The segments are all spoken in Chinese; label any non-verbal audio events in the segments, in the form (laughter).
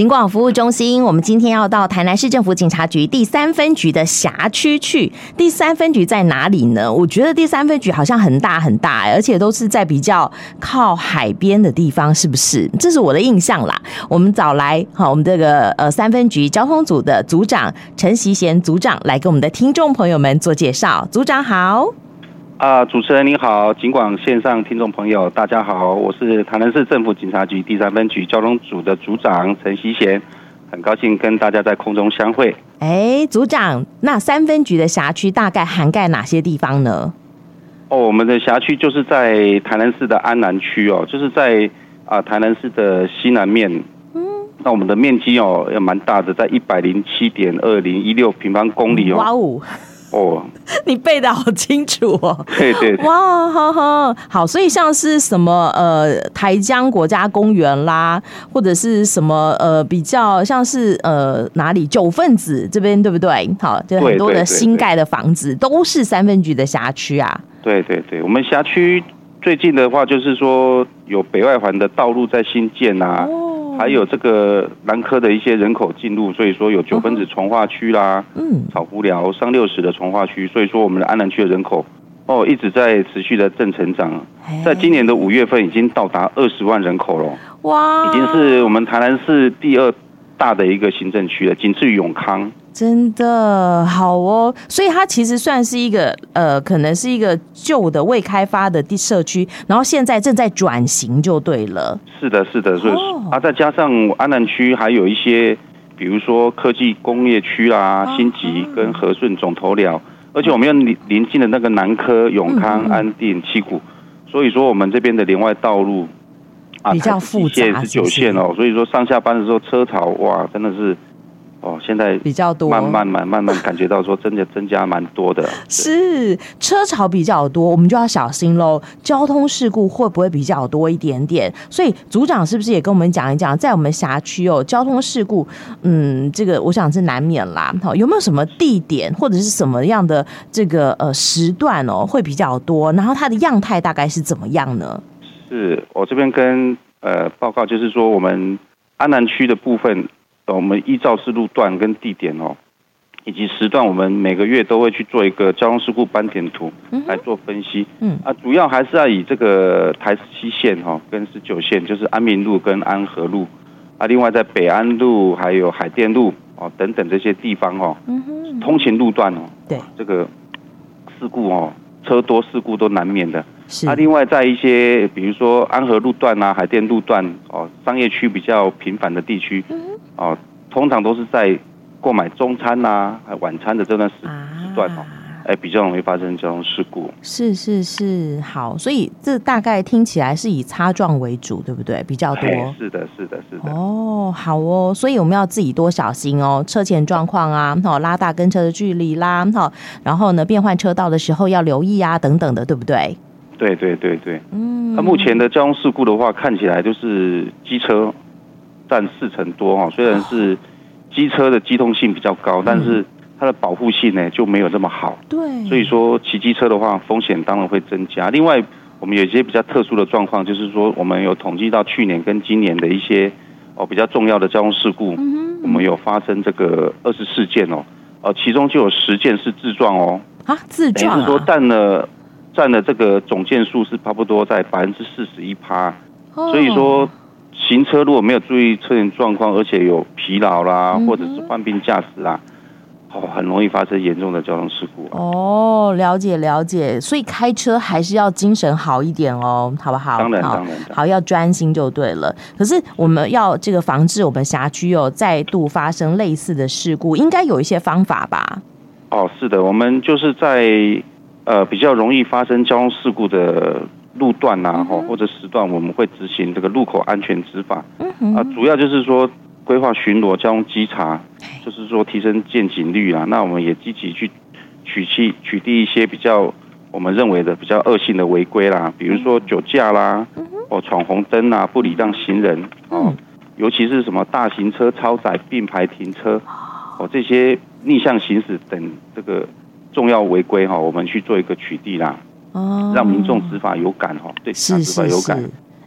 警广服务中心，我们今天要到台南市政府警察局第三分局的辖区去。第三分局在哪里呢？我觉得第三分局好像很大很大，而且都是在比较靠海边的地方，是不是？这是我的印象啦。我们找来好，我们这个呃三分局交通组的组长陈习贤组长来给我们的听众朋友们做介绍。组长好。啊，主持人您好，警广线上听众朋友大家好，我是台南市政府警察局第三分局交通组的组长陈希贤，很高兴跟大家在空中相会。哎，组长，那三分局的辖区大概涵盖哪些地方呢？哦，我们的辖区就是在台南市的安南区哦，就是在啊台南市的西南面。嗯，那我们的面积哦也蛮大的，在一百零七点二零一六平方公里哦。哇哦！哦，(laughs) 你背的好清楚哦！对对，對，哇，好好好，所以像是什么呃台江国家公园啦，或者是什么呃比较像是呃哪里九份子这边对不对？好，就很多的新盖的房子都是三分局的辖区啊。对对对，我们辖区最近的话就是说有北外环的道路在新建啊。哦还有这个南科的一些人口进入，所以说有九分子从化区啦，嗯，草湖寮三六十的从化区，所以说我们的安南区的人口哦一直在持续的正成长，在今年的五月份已经到达二十万人口了，哇，已经是我们台南市第二大的一个行政区了，仅次于永康。真的好哦，所以它其实算是一个呃，可能是一个旧的未开发的地社区，然后现在正在转型就对了。是的，是的，所以、哦、啊，再加上安南区还有一些，比如说科技工业区啦、哦、新集跟和顺总头寮，而且我们又临临近的那个南科、永康、嗯、安定、七股，所以说我们这边的连外道路啊，比较复杂，是九线哦，所以说上下班的时候车潮哇，真的是。哦，现在比较多，慢慢慢慢慢感觉到说，真的增加蛮多的。(laughs) 是车潮比较多，我们就要小心喽。交通事故会不会比较多一点点？所以组长是不是也跟我们讲一讲，在我们辖区哦，交通事故，嗯，这个我想是难免啦。好，有没有什么地点或者是什么样的这个呃时段哦会比较多？然后它的样态大概是怎么样呢？是我这边跟呃报告，就是说我们安南区的部分。我们依照是路段跟地点哦，以及时段，我们每个月都会去做一个交通事故斑点图来做分析。嗯啊，主要还是要以这个台十七线哈跟十九线，就是安民路跟安和路啊，另外在北安路还有海淀路哦等等这些地方哦，通勤路段哦，对这个事故哦，车多事故都难免的。是啊，另外在一些比如说安和路段啊、海淀路段哦，商业区比较频繁的地区。哦，通常都是在购买中餐呐、晚餐的这段时时段哦，哎，比较容易发生交通事故。是是是，好，所以这大概听起来是以擦撞为主，对不对？比较多。是的，是的，是的。哦，好哦，所以我们要自己多小心哦，车前状况啊，好，拉大跟车的距离啦，好，然后呢，变换车道的时候要留意啊，等等的，对不对？对对对对，嗯。那目前的交通事故的话，看起来就是机车。占四成多哈，虽然是机车的机动性比较高，但是它的保护性呢就没有这么好。对，所以说骑机车的话，风险当然会增加。另外，我们有一些比较特殊的状况，就是说我们有统计到去年跟今年的一些哦比较重要的交通事故，我们有发生这个二十四件哦，呃，其中就有十件是自撞哦。啊，自撞说占了占了这个总件数是差不多在百分之四十一趴，所以说。行车如果没有注意车辆状况，而且有疲劳啦，或者是患病驾驶啦，哦，很容易发生严重的交通事故。哦，了解了解，所以开车还是要精神好一点哦，好不好？当然当然，好，要专心就对了。可是我们要这个防治我们辖区有再度发生类似的事故，应该有一些方法吧？哦，是的，我们就是在呃比较容易发生交通事故的。路段呐，吼或者时段，我们会执行这个路口安全执法。啊，主要就是说规划巡逻、交通稽查，就是说提升见警率啊。那我们也积极去取缔、取缔一些比较我们认为的比较恶性的违规啦，比如说酒驾啦，哦闯红灯啊，不礼让行人哦，尤其是什么大型车超载并排停车哦，这些逆向行驶等这个重要违规哈，我们去做一个取缔啦。哦，让民众执法有感哈，对，执法有感。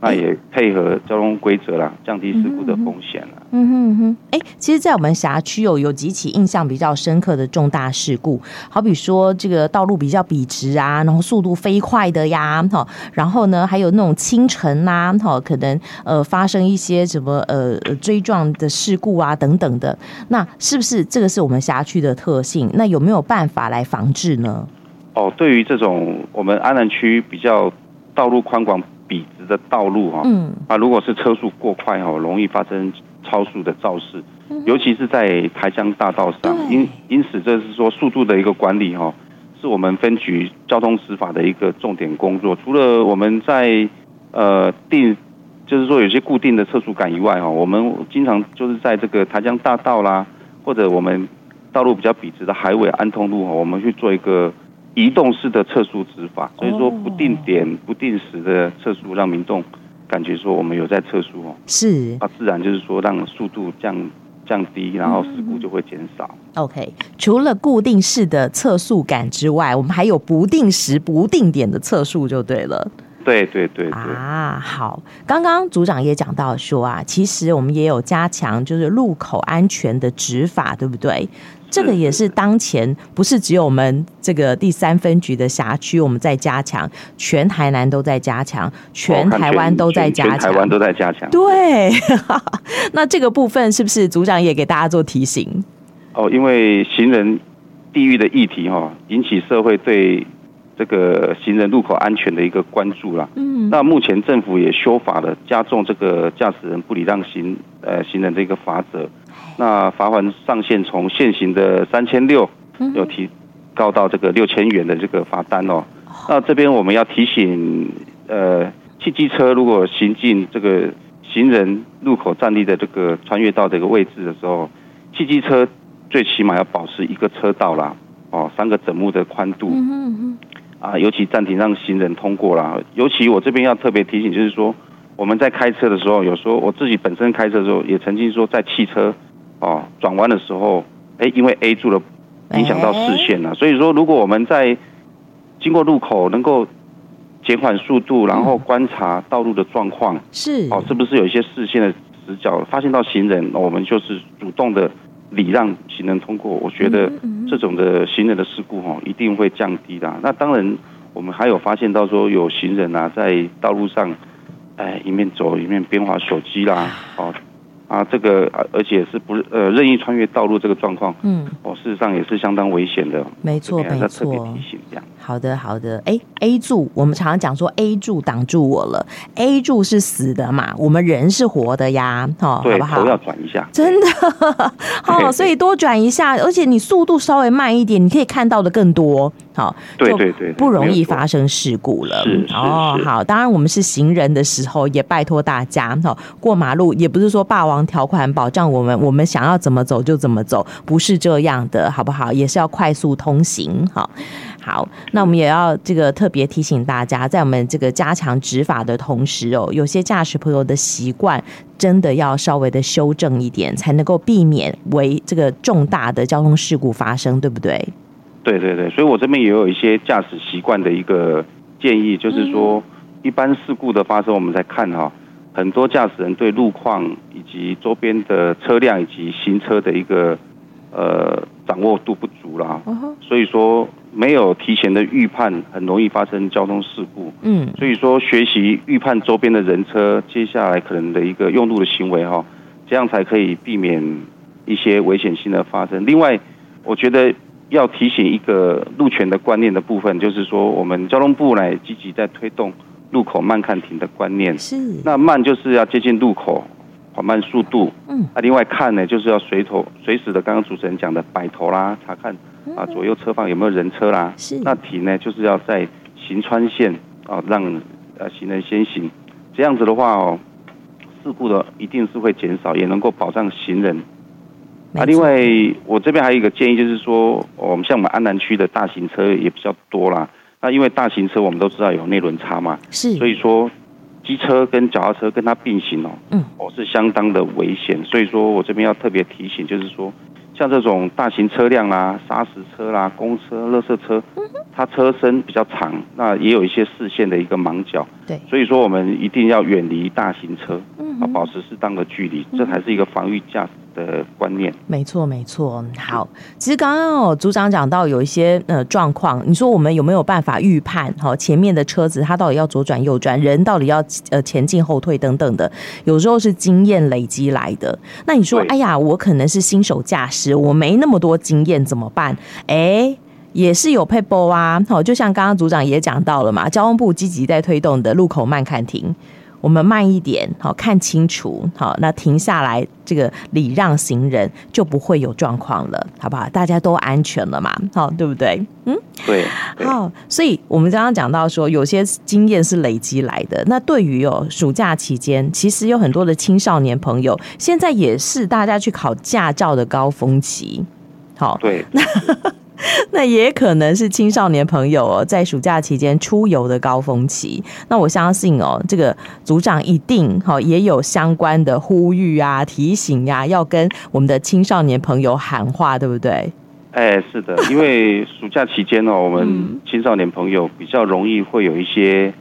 那也配合交通规则啦，降低事故的风险了。嗯哼嗯哼，哎，其实，在我们辖区有有几起印象比较深刻的重大事故，好比说这个道路比较笔直啊，然后速度飞快的呀，哈，然后呢，还有那种清晨呐，哈，可能呃发生一些什么呃追撞的事故啊等等的，那是不是这个是我们辖区的特性？那有没有办法来防治呢？哦，对于这种我们安南区比较道路宽广。笔直的道路哈，嗯，啊，如果是车速过快哈，容易发生超速的肇事，尤其是在台江大道上，因因此这是说速度的一个管理哈，是我们分局交通执法的一个重点工作。除了我们在呃定，就是说有些固定的测速杆以外哈，我们经常就是在这个台江大道啦，或者我们道路比较笔直的海尾安通路哈，我们去做一个。移动式的测速执法，所以说不定点、不定时的测速，让民众感觉说我们有在测速哦。是，它自然就是说让速度降降低，然后事故就会减少。OK，除了固定式的测速杆之外，我们还有不定时、不定点的测速就对了。对对对对啊，好，刚刚组长也讲到说啊，其实我们也有加强就是路口安全的执法，对不对？这个也是当前不是只有我们这个第三分局的辖区我们在加强，全台南都在加强，全台湾都在加强，全台湾都在加强。对，(laughs) 那这个部分是不是组长也给大家做提醒？哦，因为行人地域的议题哈，引起社会对这个行人路口安全的一个关注啦。嗯，那目前政府也修法了，加重这个驾驶人不礼让行呃行人的一个罚则。那罚款上限从现行的三千六，有提高到这个六千元的这个罚单哦。那这边我们要提醒，呃，汽机车如果行进这个行人路口站立的这个穿越道这个位置的时候，汽机车最起码要保持一个车道啦，哦，三个整目的宽度。啊，尤其暂停让行人通过啦。尤其我这边要特别提醒，就是说我们在开车的时候，有时候我自己本身开车的时候，也曾经说在汽车。哦，转弯的时候，哎，因为 A 柱的，影响到视线了。所以说，如果我们在经过路口能够减缓速度，然后观察道路的状况，是哦，是不是有一些视线的死角，发现到行人，我们就是主动的礼让行人通过。我觉得这种的行人的事故哈，一定会降低的。那当然，我们还有发现到说有行人啊，在道路上，哎，一面走一面边滑手机啦，哦。啊，这个而且是不呃任意穿越道路这个状况，嗯，哦，事实上也是相当危险的。没错，没错。好的，好的。哎，A 柱，我们常常讲说 A 柱挡住我了，A 柱是死的嘛，我们人是活的呀，哦，好不好？头要转一下，真的，(laughs) 哦，所以多转一下，而且你速度稍微慢一点，你可以看到的更多，好，对对对，不容易发生事故了。是哦，好，当然我们是行人的时候，也拜托大家，哈，过马路也不是说霸王条款保障我们，我们想要怎么走就怎么走，不是这样的，好不好？也是要快速通行，好。好，那我们也要这个特别提醒大家，在我们这个加强执法的同时哦，有些驾驶朋友的习惯真的要稍微的修正一点，才能够避免为这个重大的交通事故发生，对不对？对对对，所以我这边也有一些驾驶习惯的一个建议，就是说，一般事故的发生，我们在看哈，很多驾驶人对路况以及周边的车辆以及行车的一个呃掌握度不足啦，所以说。没有提前的预判，很容易发生交通事故。嗯，所以说学习预判周边的人车，接下来可能的一个用路的行为哈，这样才可以避免一些危险性的发生。另外，我觉得要提醒一个路权的观念的部分，就是说我们交通部来积极在推动路口慢看停的观念。是，那慢就是要接近路口，缓慢速度。嗯，啊，另外看呢，就是要随头随时的，刚刚主持人讲的摆头啦，查看。啊，左右车方有没有人车啦？是。那停呢，就是要在行穿线啊，让呃行人先行，这样子的话哦，事故的一定是会减少，也能够保障行人。啊，另外我这边还有一个建议，就是说，我们像我们安南区的大型车也比较多啦。那因为大型车我们都知道有内轮差嘛，是。所以说，机车跟脚踏车跟它并行哦，嗯，哦是相当的危险。所以说我这边要特别提醒，就是说。像这种大型车辆啦、砂石车啦、公车、垃圾车，它车身比较长，那也有一些视线的一个盲角，对，所以说我们一定要远离大型车，嗯，啊，保持适当的距离，这才是一个防御驾驶的观念。没错，没错。好，其实刚刚哦，组长讲到有一些呃状况，你说我们有没有办法预判？哈，前面的车子它到底要左转右转，人到底要呃前进后退等等的，有时候是经验累积来的。那你说，哎呀，我可能是新手驾驶，我没那么多经验，怎么办？哎。也是有撇步啊，好，就像刚刚组长也讲到了嘛，交通部积极在推动的路口慢看停，我们慢一点，好，看清楚，好，那停下来这个礼让行人就不会有状况了，好不好？大家都安全了嘛，好，对不对？嗯，对，好，所以我们刚刚讲到说，有些经验是累积来的。那对于哦，暑假期间，其实有很多的青少年朋友，现在也是大家去考驾照的高峰期，好，对。那 (laughs) (laughs) 也可能是青少年朋友哦，在暑假期间出游的高峰期。那我相信哦，这个组长一定哈也有相关的呼吁啊、提醒呀、啊，要跟我们的青少年朋友喊话，对不对？哎，是的，因为暑假期间哦，我们青少年朋友比较容易会有一些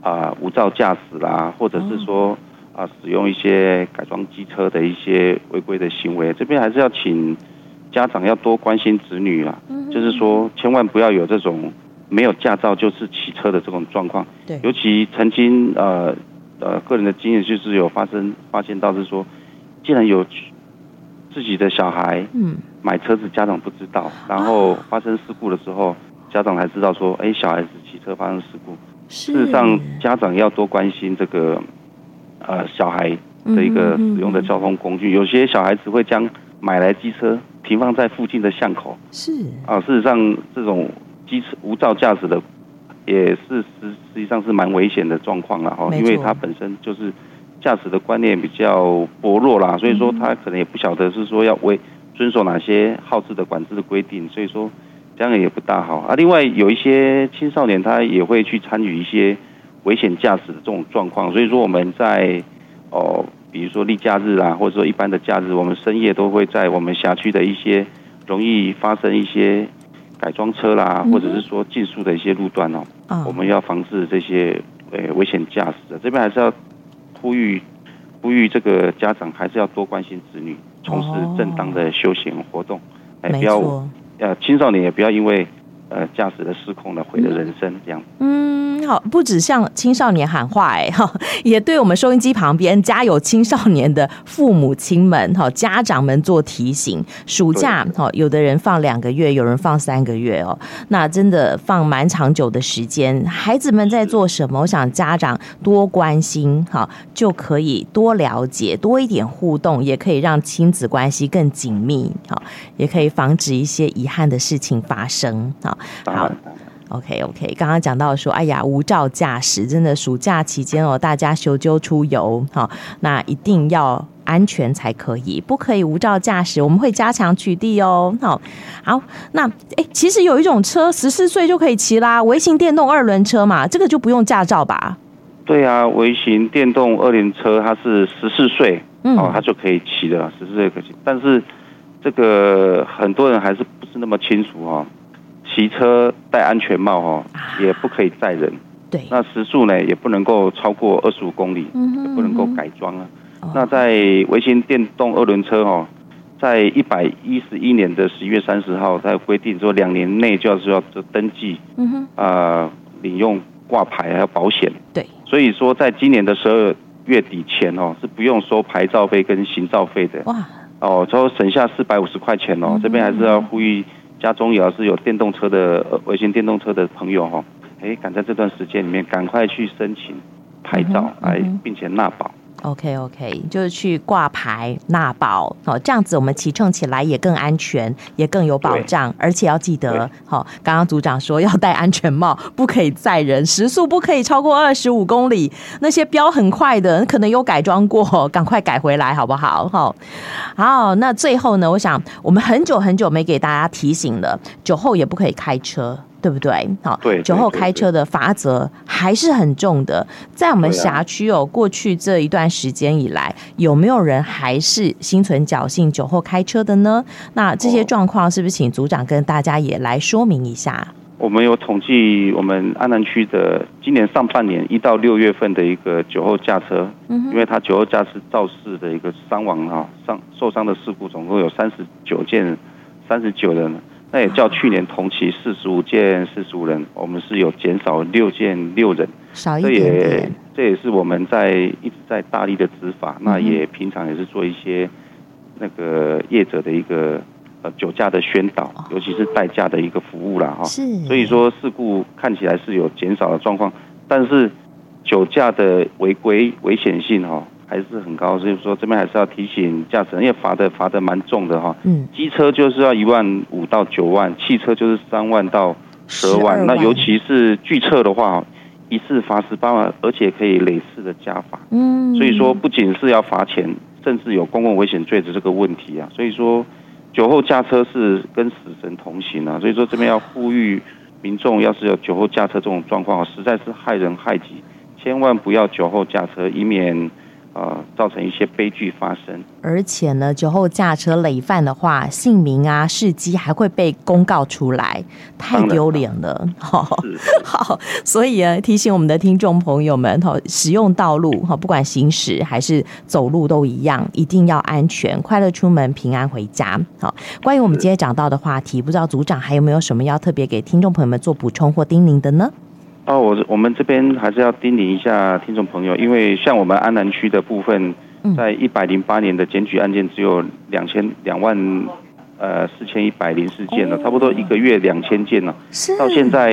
啊、呃、无照驾驶啦，或者是说啊、呃、使用一些改装机车的一些违规的行为。这边还是要请。家长要多关心子女啊，就是说千万不要有这种没有驾照就是骑车的这种状况。对，尤其曾经呃呃个人的经验就是有发生发现到是说，既然有自己的小孩嗯买车子，家长不知道，然后发生事故的时候，家长才知道说，哎，小孩子骑车发生事故。事实上，家长要多关心这个呃小孩的一个使用的交通工具，有些小孩子会将买来机车。停放在附近的巷口是啊，事实上这种机车无照驾驶的，也是实实际上是蛮危险的状况了哈，因为它本身就是驾驶的观念比较薄弱啦，所以说他可能也不晓得是说要为遵守哪些号志的管制的规定，所以说这样也不大好啊。另外有一些青少年他也会去参与一些危险驾驶的这种状况，所以说我们在哦。比如说例假日啊，或者说一般的假日，我们深夜都会在我们辖区的一些容易发生一些改装车啦，或者是说竞速的一些路段哦，我们要防止这些呃危险驾驶的。这边还是要呼吁呼吁这个家长还是要多关心子女，从事正当的休闲活动，哎，不要呃青少年也不要因为呃驾驶的失控了毁了人生这样。嗯。好，不止向青少年喊话，哎，哈，也对我们收音机旁边家有青少年的父母亲们，哈，家长们做提醒。暑假，哈，有的人放两个月，有人放三个月哦，那真的放蛮长久的时间。孩子们在做什么？我想家长多关心，哈，就可以多了解，多一点互动，也可以让亲子关系更紧密，哈，也可以防止一些遗憾的事情发生，哈，好。OK OK，刚刚讲到说，哎呀，无照驾驶真的暑假期间哦，大家休休出游，好，那一定要安全才可以，不可以无照驾驶，我们会加强取缔哦。好，好，那哎，其实有一种车十四岁就可以骑啦，微型电动二轮车嘛，这个就不用驾照吧？对啊，微型电动二轮车它是十四岁，嗯，哦，它就可以骑的，十四岁可以骑，但是这个很多人还是不是那么清楚哦。骑车戴安全帽哦，也不可以载人。对，那时速呢也不能够超过二十五公里，也不能够改装啊。那在微型电动二轮车哦，在一百一十一年的十一月三十号，在规定说两年内就要是要登记，嗯哼，啊，领用挂牌还有保险。对，所以说在今年的十二月底前哦，是不用收牌照费跟行照费的。哇，哦，之后省下四百五十块钱哦，这边还是要呼吁。家中也要是有电动车的微型电动车的朋友哈，哎，赶在这段时间里面赶快去申请牌照，来并且纳保。OK OK，就是去挂牌纳保哦，这样子我们骑乘起来也更安全，也更有保障，而且要记得，好，刚刚组长说要戴安全帽，不可以载人，时速不可以超过二十五公里，那些飙很快的，可能有改装过，(laughs) 赶快改回来好不好？好，好，那最后呢，我想我们很久很久没给大家提醒了，酒后也不可以开车。对不对？好，对，酒后开车的罚则还是很重的。在我们辖区哦，过去这一段时间以来，有没有人还是心存侥幸酒后开车的呢？那这些状况是不是请组长跟大家也来说明一下？我们有统计我们安南区的今年上半年一到六月份的一个酒后驾车，嗯，因为他酒后驾驶肇事的一个伤亡哈，伤受伤的事故总共有三十九件，三十九人，那也较去年同期四十五件四十五人，我们是有减少六件六人，少一点点。这也这也是我们在一直在大力的执法，那也平常也是做一些那个业者的一个。呃，酒驾的宣导，尤其是代驾的一个服务啦，哈，是，所以说事故看起来是有减少的状况，但是酒驾的违规危险性哈还是很高，所以说这边还是要提醒驾驶人，因为罚的罚的蛮重的哈，嗯，机车就是要一万五到九万，汽车就是三万到十二万，那尤其是拒测的话，一次罚十八万，而且可以累次的加罚，嗯，所以说不仅是要罚钱，甚至有公共危险罪的这个问题啊，所以说。酒后驾车是跟死神同行啊，所以说这边要呼吁民众，要是有酒后驾车这种状况，实在是害人害己，千万不要酒后驾车，以免。呃，造成一些悲剧发生，而且呢，酒后驾车累犯的话，姓名啊、事迹还会被公告出来，太丢脸了。好，(laughs) 好，所以啊，提醒我们的听众朋友们，哈，使用道路哈，不管行驶还是走路都一样，一定要安全，快乐出门，平安回家。好，关于我们今天讲到的话题，不知道组长还有没有什么要特别给听众朋友们做补充或叮咛的呢？哦，我我们这边还是要叮咛一下听众朋友，因为像我们安南区的部分，在一百零八年的检举案件只有两千两万呃四千一百零四件了，差不多一个月两千件了，到现在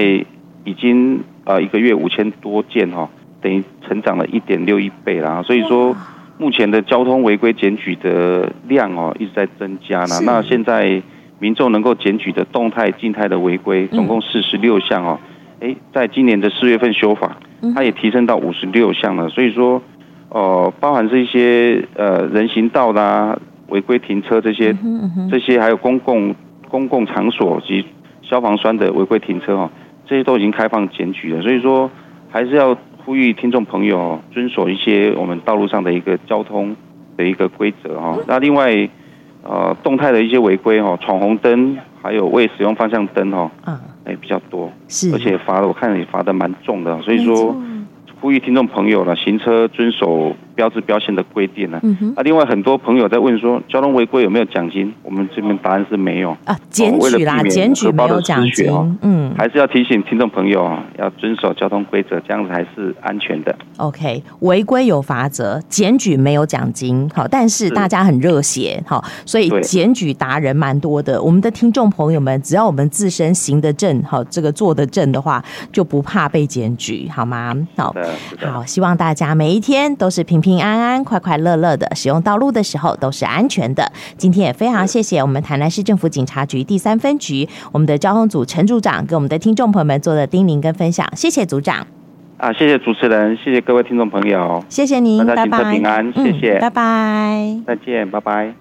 已经呃一个月五千多件哈，等于成长了一点六一倍啦。所以说目前的交通违规检举的量哦一直在增加呢。那现在民众能够检举的动态、静态的违规，总共四十六项哦。哎，在今年的四月份修法，它也提升到五十六项了。所以说，呃，包含这些呃人行道啦、违规停车这些，这些还有公共公共场所及消防栓的违规停车哈，这些都已经开放检举了。所以说，还是要呼吁听众朋友遵守一些我们道路上的一个交通的一个规则哈。那另外，呃，动态的一些违规哈，闯红灯，还有未使用方向灯哈。也比较多，是，而且罚的我看也罚的蛮重的，所以说呼吁听众朋友了，行车遵守标志标线的规定呢。嗯啊，另外很多朋友在问说，交通违规有没有奖金？我们这边答案是没有啊，检举啦，检举没有奖金。嗯，还是要提醒听众朋友啊，要遵守交通规则，这样子还是安全的。OK，违规有罚则，检举没有奖金。好，但是大家很热血，好，所以检举达人蛮多的。我们的听众朋友们，只要我们自身行得正，好，这个做得正的话，就不怕被检举，好吗？好，好，希望大家每一天都是平平。平安安、快快乐乐的使用道路的时候都是安全的。今天也非常谢谢我们台南市政府警察局第三分局我们的交通组陈组长给我们的听众朋友们做的叮咛跟分享，谢谢组长。啊，谢谢主持人，谢谢各位听众朋友，谢谢您，拜拜。平安，谢谢，拜拜，再见，拜拜。